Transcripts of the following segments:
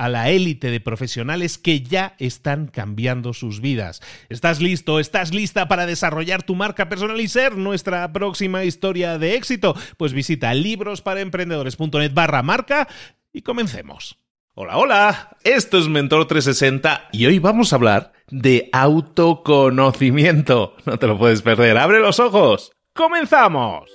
a la élite de profesionales que ya están cambiando sus vidas. ¿Estás listo? ¿Estás lista para desarrollar tu marca personal y ser nuestra próxima historia de éxito? Pues visita librosparaemprendedores.net barra marca y comencemos. Hola, hola, esto es Mentor 360 y hoy vamos a hablar de autoconocimiento. No te lo puedes perder, abre los ojos. ¡Comenzamos!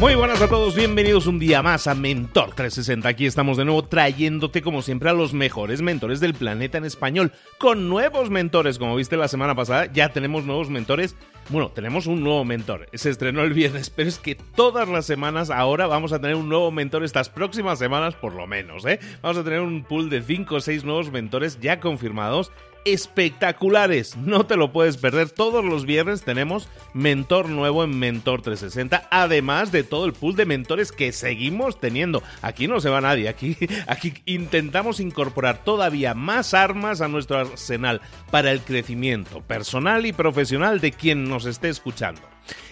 Muy buenas a todos, bienvenidos un día más a Mentor 360. Aquí estamos de nuevo trayéndote como siempre a los mejores mentores del planeta en español, con nuevos mentores, como viste la semana pasada, ya tenemos nuevos mentores. Bueno, tenemos un nuevo mentor, se estrenó el viernes, pero es que todas las semanas ahora vamos a tener un nuevo mentor estas próximas semanas por lo menos, ¿eh? Vamos a tener un pool de 5 o 6 nuevos mentores ya confirmados espectaculares. No te lo puedes perder. Todos los viernes tenemos mentor nuevo en Mentor 360, además de todo el pool de mentores que seguimos teniendo. Aquí no se va nadie, aquí, aquí intentamos incorporar todavía más armas a nuestro arsenal para el crecimiento personal y profesional de quien nos esté escuchando.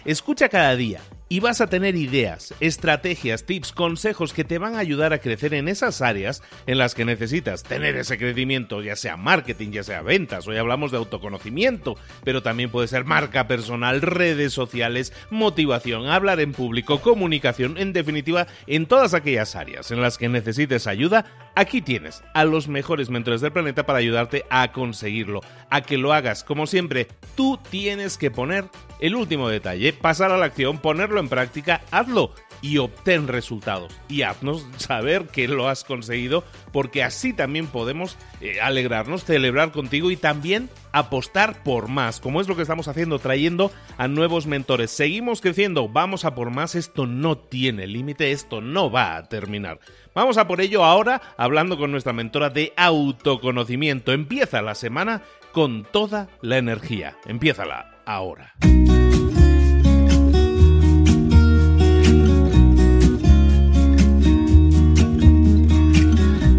Escucha cada día y vas a tener ideas, estrategias, tips, consejos que te van a ayudar a crecer en esas áreas en las que necesitas tener ese crecimiento, ya sea marketing, ya sea ventas, hoy hablamos de autoconocimiento, pero también puede ser marca personal, redes sociales, motivación, hablar en público, comunicación, en definitiva, en todas aquellas áreas en las que necesites ayuda, aquí tienes a los mejores mentores del planeta para ayudarte a conseguirlo, a que lo hagas. Como siempre, tú tienes que poner el último detalle, pasar a la acción, ponerlo en práctica, hazlo y obtén resultados. Y haznos saber que lo has conseguido, porque así también podemos eh, alegrarnos, celebrar contigo y también apostar por más, como es lo que estamos haciendo, trayendo a nuevos mentores. Seguimos creciendo, vamos a por más, esto no tiene límite, esto no va a terminar. Vamos a por ello ahora, hablando con nuestra mentora de autoconocimiento. Empieza la semana con toda la energía. Empiézala ahora.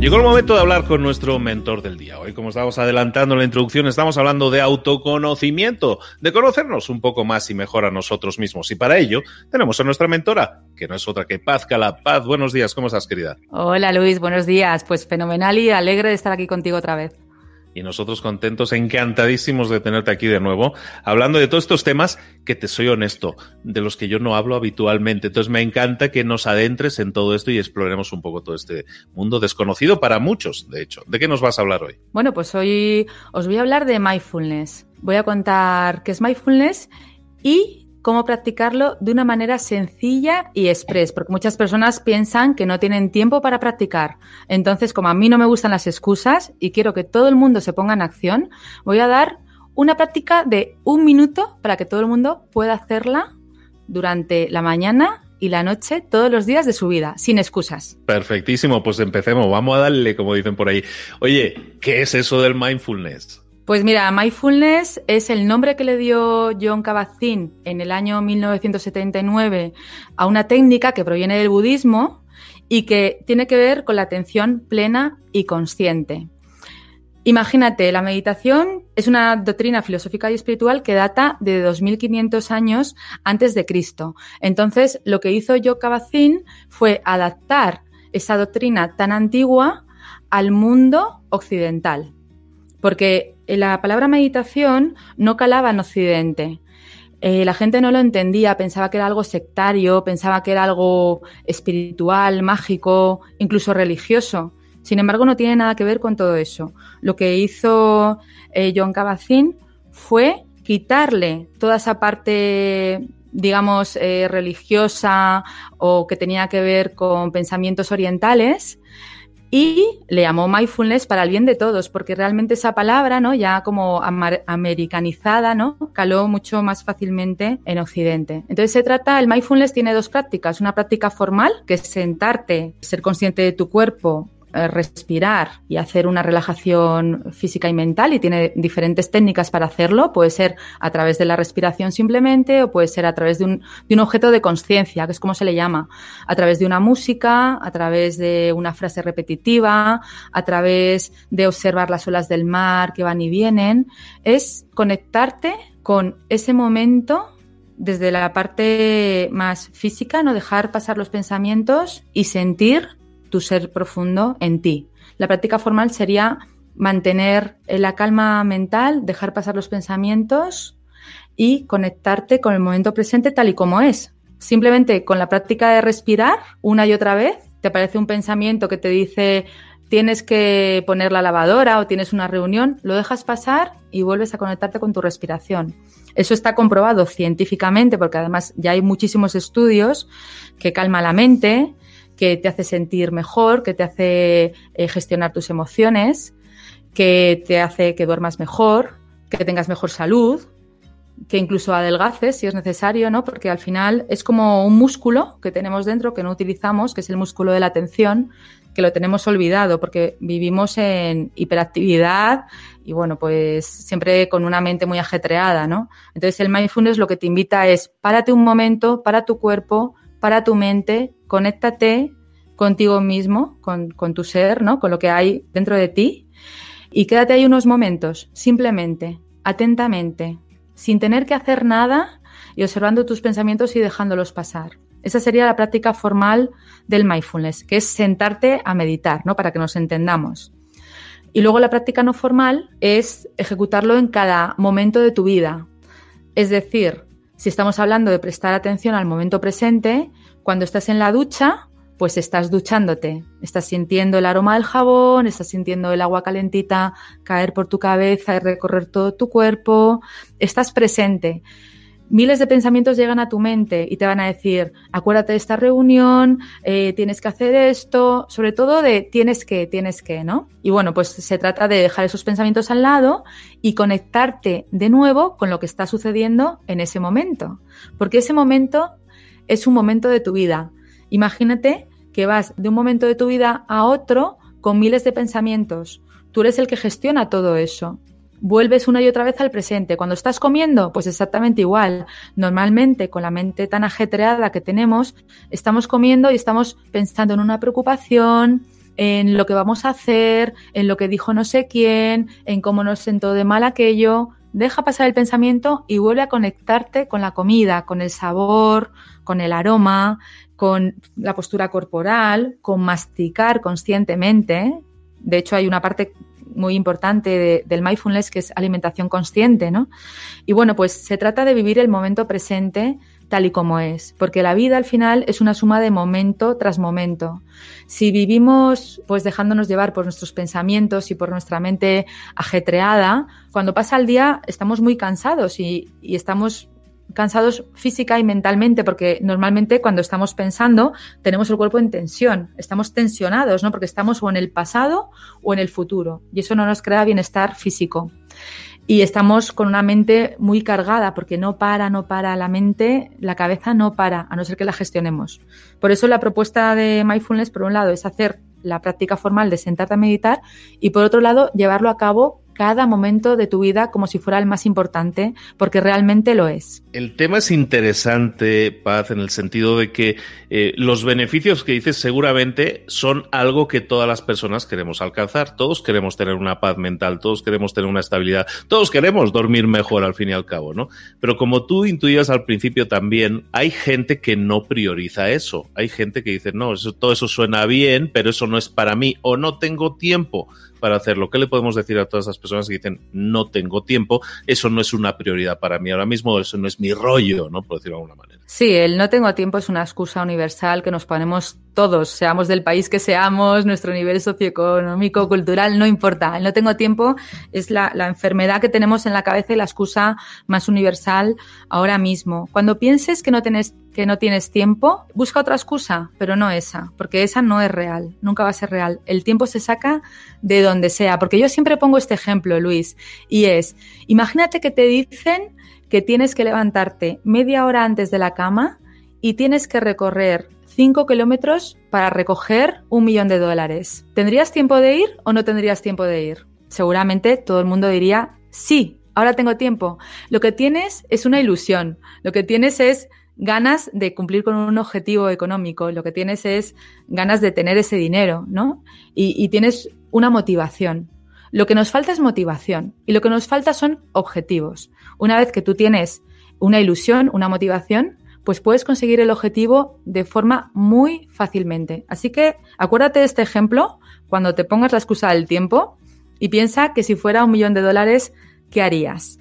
Llegó el momento de hablar con nuestro mentor del día. Hoy, como estamos adelantando en la introducción, estamos hablando de autoconocimiento, de conocernos un poco más y mejor a nosotros mismos. Y para ello, tenemos a nuestra mentora, que no es otra que Paz Cala. Paz, buenos días, ¿cómo estás, querida? Hola, Luis, buenos días. Pues fenomenal y alegre de estar aquí contigo otra vez y nosotros contentos, encantadísimos de tenerte aquí de nuevo, hablando de todos estos temas que te soy honesto, de los que yo no hablo habitualmente. Entonces me encanta que nos adentres en todo esto y exploremos un poco todo este mundo desconocido para muchos, de hecho. ¿De qué nos vas a hablar hoy? Bueno, pues hoy os voy a hablar de mindfulness. Voy a contar qué es mindfulness y cómo practicarlo de una manera sencilla y express, porque muchas personas piensan que no tienen tiempo para practicar. Entonces, como a mí no me gustan las excusas y quiero que todo el mundo se ponga en acción, voy a dar una práctica de un minuto para que todo el mundo pueda hacerla durante la mañana y la noche todos los días de su vida, sin excusas. Perfectísimo, pues empecemos, vamos a darle, como dicen por ahí. Oye, ¿qué es eso del mindfulness? Pues mira, mindfulness es el nombre que le dio John Kabat-Zinn en el año 1979 a una técnica que proviene del budismo y que tiene que ver con la atención plena y consciente. Imagínate, la meditación es una doctrina filosófica y espiritual que data de 2500 años antes de Cristo. Entonces, lo que hizo Yo Kabat-Zinn fue adaptar esa doctrina tan antigua al mundo occidental. Porque la palabra meditación no calaba en Occidente. Eh, la gente no lo entendía, pensaba que era algo sectario, pensaba que era algo espiritual, mágico, incluso religioso. Sin embargo, no tiene nada que ver con todo eso. Lo que hizo eh, John Kabat-Zinn fue quitarle toda esa parte digamos, eh, religiosa o que tenía que ver con pensamientos orientales y le llamó mindfulness para el bien de todos, porque realmente esa palabra, ¿no? Ya como americanizada, ¿no? Caló mucho más fácilmente en Occidente. Entonces se trata, el mindfulness tiene dos prácticas. Una práctica formal, que es sentarte, ser consciente de tu cuerpo respirar y hacer una relajación física y mental y tiene diferentes técnicas para hacerlo. Puede ser a través de la respiración simplemente o puede ser a través de un, de un objeto de conciencia, que es como se le llama, a través de una música, a través de una frase repetitiva, a través de observar las olas del mar que van y vienen. Es conectarte con ese momento desde la parte más física, no dejar pasar los pensamientos y sentir tu ser profundo en ti. La práctica formal sería mantener la calma mental, dejar pasar los pensamientos y conectarte con el momento presente tal y como es. Simplemente con la práctica de respirar una y otra vez, te aparece un pensamiento que te dice tienes que poner la lavadora o tienes una reunión, lo dejas pasar y vuelves a conectarte con tu respiración. Eso está comprobado científicamente porque además ya hay muchísimos estudios que calma la mente, que te hace sentir mejor, que te hace eh, gestionar tus emociones, que te hace que duermas mejor, que tengas mejor salud, que incluso adelgaces si es necesario, ¿no? Porque al final es como un músculo que tenemos dentro que no utilizamos, que es el músculo de la atención, que lo tenemos olvidado porque vivimos en hiperactividad y bueno, pues siempre con una mente muy ajetreada, ¿no? Entonces el mindfulness lo que te invita es párate un momento, para tu cuerpo, para tu mente, conéctate contigo mismo, con, tu ser, ¿no? Con lo que hay dentro de ti. Y quédate ahí unos momentos, simplemente, atentamente, sin tener que hacer nada y observando tus pensamientos y dejándolos pasar. Esa sería la práctica formal del mindfulness, que es sentarte a meditar, ¿no? Para que nos entendamos. Y luego la práctica no formal es ejecutarlo en cada momento de tu vida. Es decir, si estamos hablando de prestar atención al momento presente, cuando estás en la ducha, pues estás duchándote, estás sintiendo el aroma del jabón, estás sintiendo el agua calentita caer por tu cabeza y recorrer todo tu cuerpo, estás presente miles de pensamientos llegan a tu mente y te van a decir, acuérdate de esta reunión, eh, tienes que hacer esto, sobre todo de tienes que, tienes que, ¿no? Y bueno, pues se trata de dejar esos pensamientos al lado y conectarte de nuevo con lo que está sucediendo en ese momento, porque ese momento es un momento de tu vida. Imagínate que vas de un momento de tu vida a otro con miles de pensamientos. Tú eres el que gestiona todo eso vuelves una y otra vez al presente. Cuando estás comiendo, pues exactamente igual. Normalmente, con la mente tan ajetreada que tenemos, estamos comiendo y estamos pensando en una preocupación, en lo que vamos a hacer, en lo que dijo no sé quién, en cómo nos sentó de mal aquello. Deja pasar el pensamiento y vuelve a conectarte con la comida, con el sabor, con el aroma, con la postura corporal, con masticar conscientemente. De hecho, hay una parte muy importante del mindfulness, que es alimentación consciente, ¿no? Y bueno, pues se trata de vivir el momento presente tal y como es, porque la vida al final es una suma de momento tras momento. Si vivimos pues dejándonos llevar por nuestros pensamientos y por nuestra mente ajetreada, cuando pasa el día estamos muy cansados y, y estamos cansados física y mentalmente, porque normalmente cuando estamos pensando tenemos el cuerpo en tensión, estamos tensionados, ¿no? Porque estamos o en el pasado o en el futuro y eso no nos crea bienestar físico. y estamos con una mente muy cargada porque no para, no para la mente, la cabeza no para, a no ser que la gestionemos. Por eso la propuesta de mindfulness, por un lado, es hacer la práctica formal de sentarte a meditar y por otro lado, llevarlo a cabo cada momento de tu vida como si fuera el más importante, porque realmente lo es. El tema es interesante, Paz, en el sentido de que eh, los beneficios que dices seguramente son algo que todas las personas queremos alcanzar. Todos queremos tener una paz mental, todos queremos tener una estabilidad, todos queremos dormir mejor al fin y al cabo, ¿no? Pero como tú intuías al principio también, hay gente que no prioriza eso. Hay gente que dice, no, eso, todo eso suena bien, pero eso no es para mí o no tengo tiempo para hacerlo. ¿Qué le podemos decir a todas esas personas que dicen no tengo tiempo? Eso no es una prioridad para mí ahora mismo, eso no es mi rollo, ¿no? Por decirlo de alguna manera. Sí, el no tengo tiempo es una excusa universal que nos ponemos todos, seamos del país que seamos, nuestro nivel socioeconómico, cultural, no importa. El no tengo tiempo es la, la enfermedad que tenemos en la cabeza y la excusa más universal ahora mismo. Cuando pienses que no tienes que no tienes tiempo, busca otra excusa, pero no esa, porque esa no es real, nunca va a ser real. El tiempo se saca de donde sea, porque yo siempre pongo este ejemplo, Luis, y es, imagínate que te dicen que tienes que levantarte media hora antes de la cama y tienes que recorrer 5 kilómetros para recoger un millón de dólares. ¿Tendrías tiempo de ir o no tendrías tiempo de ir? Seguramente todo el mundo diría sí, ahora tengo tiempo. Lo que tienes es una ilusión, lo que tienes es ganas de cumplir con un objetivo económico, lo que tienes es ganas de tener ese dinero, ¿no? Y, tienes una motivación. Lo que nos falta es motivación y lo que nos falta son objetivos. Una vez que tú tienes una ilusión, una motivación, pues puedes conseguir el objetivo de forma muy fácilmente. Así que acuérdate de este ejemplo cuando te pongas la excusa del tiempo y piensa que si fuera un millón de dólares, ¿qué harías?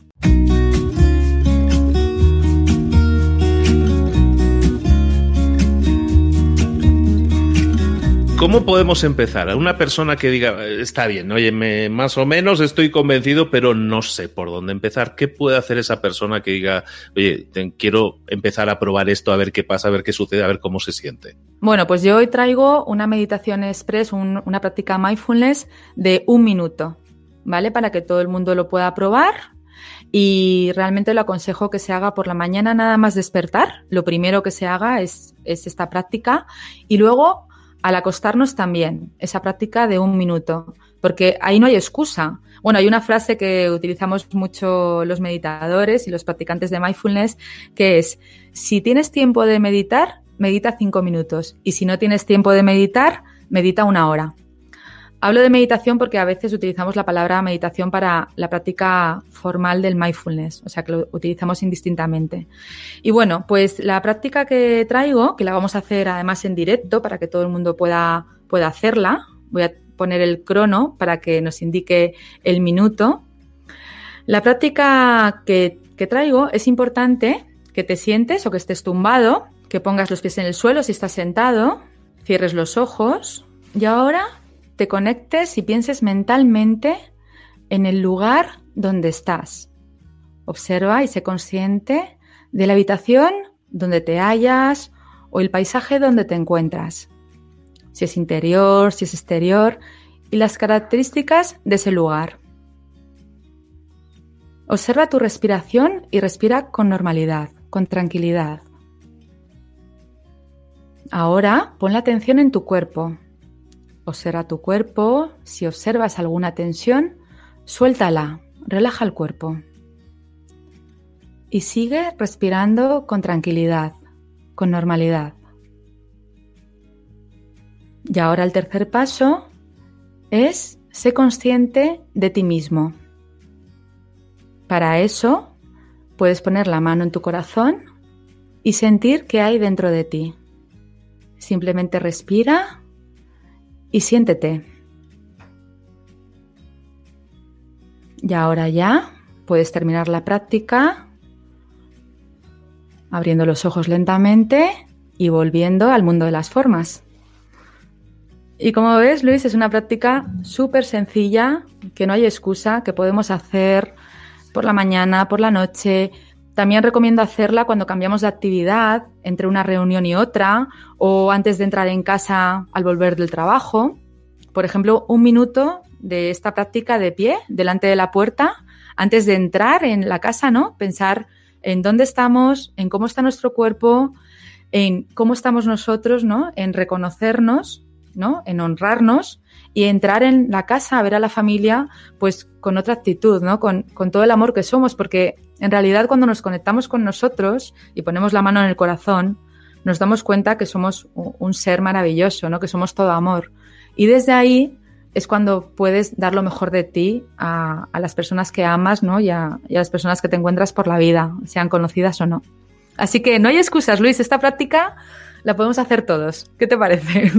¿Cómo podemos empezar? A una persona que diga, está bien, oye, más o menos estoy convencido, pero no sé por dónde empezar. ¿Qué puede hacer esa persona que diga, oye, quiero empezar a probar esto, a ver qué pasa, a ver qué sucede, a ver cómo se siente? Bueno, pues yo hoy traigo una meditación express, una práctica mindfulness de un minuto, ¿vale? Para que todo el mundo lo pueda probar y realmente lo aconsejo que se haga por la mañana nada más despertar. Lo primero que se haga es, es esta práctica y luego al acostarnos también, esa práctica de un minuto, porque ahí no hay excusa. Bueno, hay una frase que utilizamos mucho los meditadores y los practicantes de mindfulness, que es, si tienes tiempo de meditar, medita cinco minutos, y si no tienes tiempo de meditar, medita una hora. Hablo de meditación porque a veces utilizamos la palabra meditación para la práctica formal del mindfulness, o sea que lo utilizamos indistintamente. Y bueno, pues la práctica que traigo, que la vamos a hacer además en directo para que todo el mundo pueda, pueda hacerla, voy a poner el crono para que nos indique el minuto. La práctica que, que traigo es importante que te sientes o que estés tumbado, que pongas los pies en el suelo si estás sentado, cierres los ojos y ahora te conectes y pienses mentalmente en el lugar donde estás. Observa y sé consciente de la habitación donde te hallas o el paisaje donde te encuentras. Si es interior, si es exterior y las características de ese lugar. Observa tu respiración y respira con normalidad, con tranquilidad. Ahora pon la atención en tu cuerpo, Observa tu cuerpo. Si observas alguna tensión, suéltala, relaja el cuerpo. Y sigue respirando con tranquilidad, con normalidad. Y ahora el tercer paso es ser consciente de ti mismo. Para eso puedes poner la mano en tu corazón y sentir qué hay dentro de ti. Simplemente respira y siéntete. Y ahora ya puedes terminar la práctica abriendo los ojos lentamente y volviendo al mundo de las formas. Y como ves, Luis, es una práctica súper sencilla, que no hay excusa, que podemos hacer por la mañana, por la noche, también recomiendo hacerla cuando cambiamos de actividad entre una reunión y otra o antes de entrar en casa al volver del trabajo. Por ejemplo, un minuto de esta práctica de pie delante de la puerta antes de entrar en la casa, ¿no? Pensar en dónde estamos, en cómo está nuestro cuerpo, en cómo estamos nosotros, ¿no? En reconocernos, ¿no? En honrarnos y entrar en la casa a ver a la familia, pues con otra actitud, ¿no? Con, con todo el amor que somos, porque en realidad cuando nos conectamos con nosotros y ponemos la mano en el corazón, nos damos cuenta que somos un ser maravilloso, ¿no? Que somos todo amor. Y desde ahí es cuando puedes dar lo mejor de ti a, las personas que amas, ¿no? Y a, y a, las personas que te encuentras por la vida, sean conocidas o no. Así que no hay excusas, Luis. Esta práctica la podemos hacer todos. ¿Qué te parece?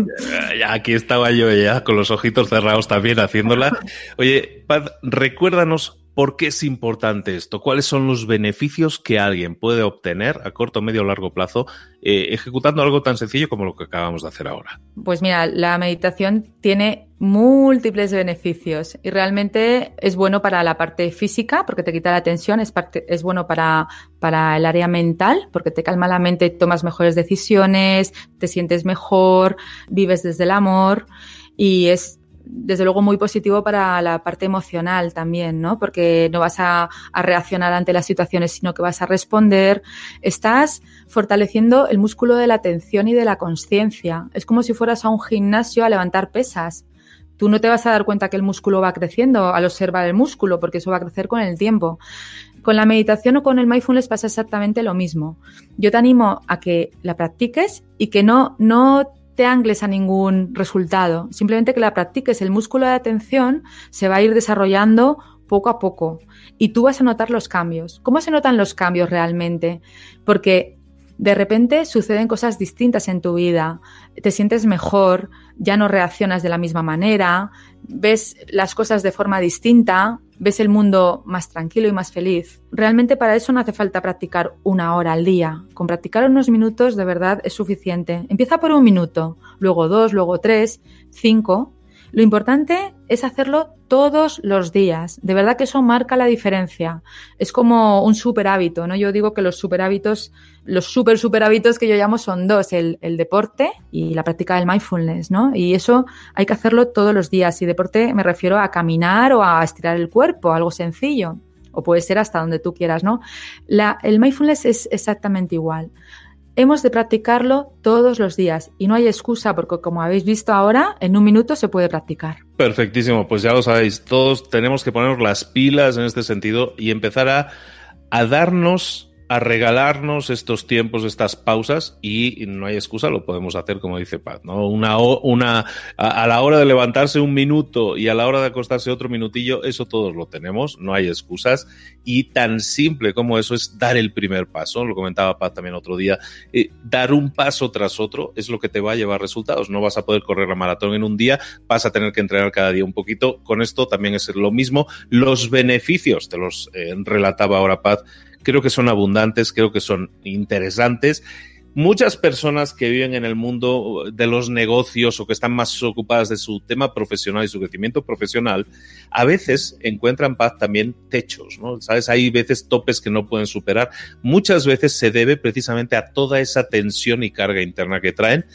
Aquí estaba yo ya con los ojitos cerrados también haciéndola. Oye, Paz, recuérdanos ¿Por qué es importante esto? ¿Cuáles son los beneficios que alguien puede obtener a corto, medio o largo plazo eh, ejecutando algo tan sencillo como lo que acabamos de hacer ahora? Pues mira, la meditación tiene múltiples beneficios y realmente es bueno para la parte física porque te quita la tensión, es, es bueno para, para el área mental porque te calma la mente, tomas mejores decisiones, te sientes mejor, vives desde el amor y es desde luego muy positivo para la parte emocional también, ¿no? Porque no vas a, reaccionar ante las situaciones, sino que vas a responder. Estás fortaleciendo el músculo de la atención y de la conciencia. Es como si fueras a un gimnasio a levantar pesas. Tú no te vas a dar cuenta que el músculo va creciendo al observar el músculo, porque eso va a crecer con el tiempo. Con la meditación o con el mindfulness pasa exactamente lo mismo. Yo te animo a que la practiques y que no, no te angles a ningún resultado, simplemente que la practiques. El músculo de atención se va a ir desarrollando poco a poco y tú vas a notar los cambios. ¿Cómo se notan los cambios realmente? Porque de repente suceden cosas distintas en tu vida, te sientes mejor, ya no reaccionas de la misma manera, ves las cosas de forma distinta, ves el mundo más tranquilo y más feliz. Realmente para eso no hace falta practicar una hora al día. Con practicar unos minutos de verdad es suficiente. Empieza por un minuto, luego dos, luego tres, cinco lo importante es hacerlo todos los días. De verdad que eso marca la diferencia. Es como un super hábito, ¿no? Yo digo que los super hábitos, los super super hábitos que yo llamo son dos, el, deporte y la práctica del mindfulness, ¿no? Y eso hay que hacerlo todos los días. Y deporte me refiero a caminar o a estirar el cuerpo, algo sencillo. O puede ser hasta donde tú quieras, ¿no? El mindfulness es exactamente igual hemos de practicarlo todos los días y no hay excusa porque como habéis visto ahora, en un minuto se puede practicar. Perfectísimo, pues ya lo sabéis, todos tenemos que ponernos las pilas en este sentido y empezar a, a darnos a regalarnos estos tiempos, estas pausas y no hay excusa, lo podemos hacer como dice Pat, ¿no? Una, una, a, la hora de levantarse un minuto y a la hora de acostarse otro minutillo, eso todos lo tenemos, no hay excusas. Y tan simple como eso es dar el primer paso, lo comentaba Pat también otro día, eh, dar un paso tras otro es lo que te va a llevar resultados, no vas a poder correr la maratón en un día, vas a tener que entrenar cada día un poquito, con esto también es lo mismo, los beneficios, te los eh, relataba ahora Pat, creo que son abundantes, creo que son interesantes. Muchas personas que viven en el mundo de los negocios o que están más ocupadas de su tema profesional y su crecimiento profesional, a veces encuentran paz también techos, ¿no? ¿Sabes? Hay veces topes que no pueden superar. Muchas veces se debe precisamente a toda esa tensión y carga interna que traen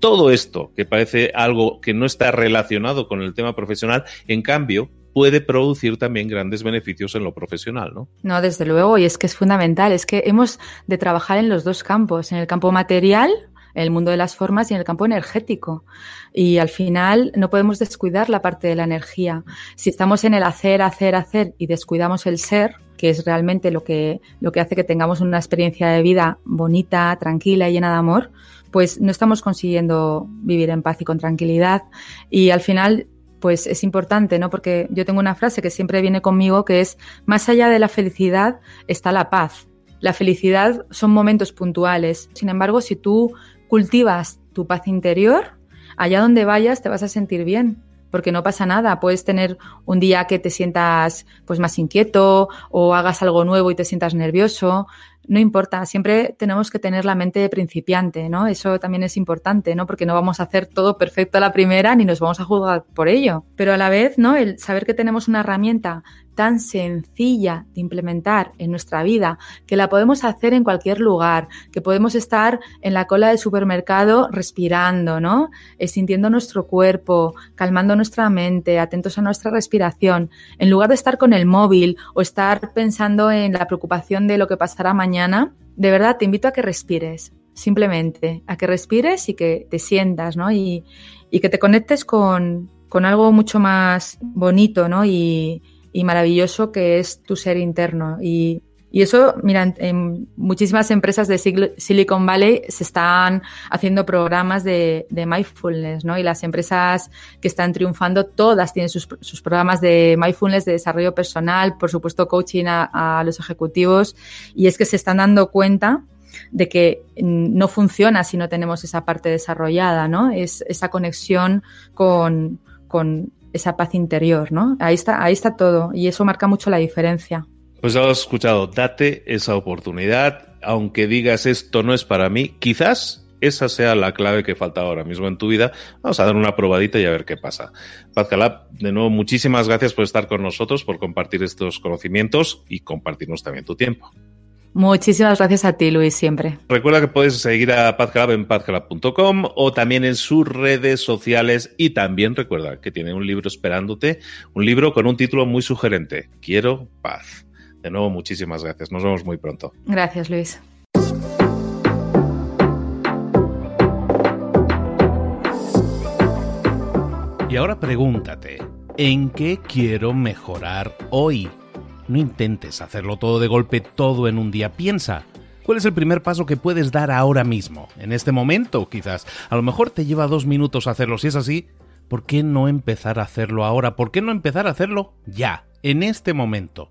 todo esto, que parece algo que no está relacionado con el tema profesional, en cambio, puede producir también grandes beneficios en lo profesional, ¿no? No, desde luego, y es que es fundamental, es que hemos de trabajar en los dos campos, en el campo material, el mundo de las formas y en el campo energético. Y al final no podemos descuidar la parte de la energía. Si estamos en el hacer, hacer, hacer y descuidamos el ser, que es realmente lo que, lo que hace que tengamos una experiencia de vida bonita, tranquila y llena de amor, pues no estamos consiguiendo vivir en paz y con tranquilidad. Y al final pues es importante, ¿no? Porque yo tengo una frase que siempre viene conmigo que es, más allá de la felicidad está la paz. La felicidad son momentos puntuales. Sin embargo, si tú cultivas tu paz interior, allá donde vayas te vas a sentir bien, porque no pasa nada. Puedes tener un día que te sientas pues más inquieto o hagas algo nuevo y te sientas nervioso. No importa, siempre tenemos que tener la mente de principiante, ¿no? Eso también es importante, ¿no? Porque no vamos a hacer todo perfecto a la primera ni nos vamos a juzgar por ello. Pero a la vez, ¿no? El saber que tenemos una herramienta tan sencilla de implementar en nuestra vida, que la podemos hacer en cualquier lugar, que podemos estar en la cola del supermercado respirando, ¿no? Eh, sintiendo nuestro cuerpo, calmando nuestra mente, atentos a nuestra respiración, en lugar de estar con el móvil o estar pensando en la preocupación de lo que pasará mañana, de verdad te invito a que respires, simplemente, a que respires y que te sientas, ¿no? Y, que te conectes con, con algo mucho más bonito, ¿no? Y, y maravilloso que es tu ser interno. Y, y eso, mira, en, muchísimas empresas de Silicon Valley se están haciendo programas de, mindfulness, ¿no? Y las empresas que están triunfando, todas tienen sus, sus programas de mindfulness, de desarrollo personal, por supuesto, coaching a, a los ejecutivos. Y es que se están dando cuenta de que no funciona si no tenemos esa parte desarrollada, ¿no? Es esa conexión con, con esa paz interior, ¿no? Ahí está, ahí está todo y eso marca mucho la diferencia. Pues ya lo has escuchado, date esa oportunidad, aunque digas esto no es para mí, quizás esa sea la clave que falta ahora mismo en tu vida. Vamos a dar una probadita y a ver qué pasa. Paz Calab, de nuevo, muchísimas gracias por estar con nosotros, por compartir estos conocimientos y compartirnos también tu tiempo. Muchísimas gracias a ti, Luis, siempre. Recuerda que puedes seguir a PazCalab en pazcalab.com o también en sus redes sociales y también recuerda que tiene un libro esperándote, un libro con un título muy sugerente, Quiero paz. De nuevo, muchísimas gracias. Nos vemos muy pronto. Gracias, Luis. Y ahora pregúntate, ¿en qué quiero mejorar hoy? No intentes hacerlo todo de golpe, todo en un día. Piensa, ¿cuál es el primer paso que puedes dar ahora mismo? En este momento, quizás. A lo mejor te lleva dos minutos hacerlo. Si es así, ¿por qué no empezar a hacerlo ahora? ¿Por qué no empezar a hacerlo ya, en este momento?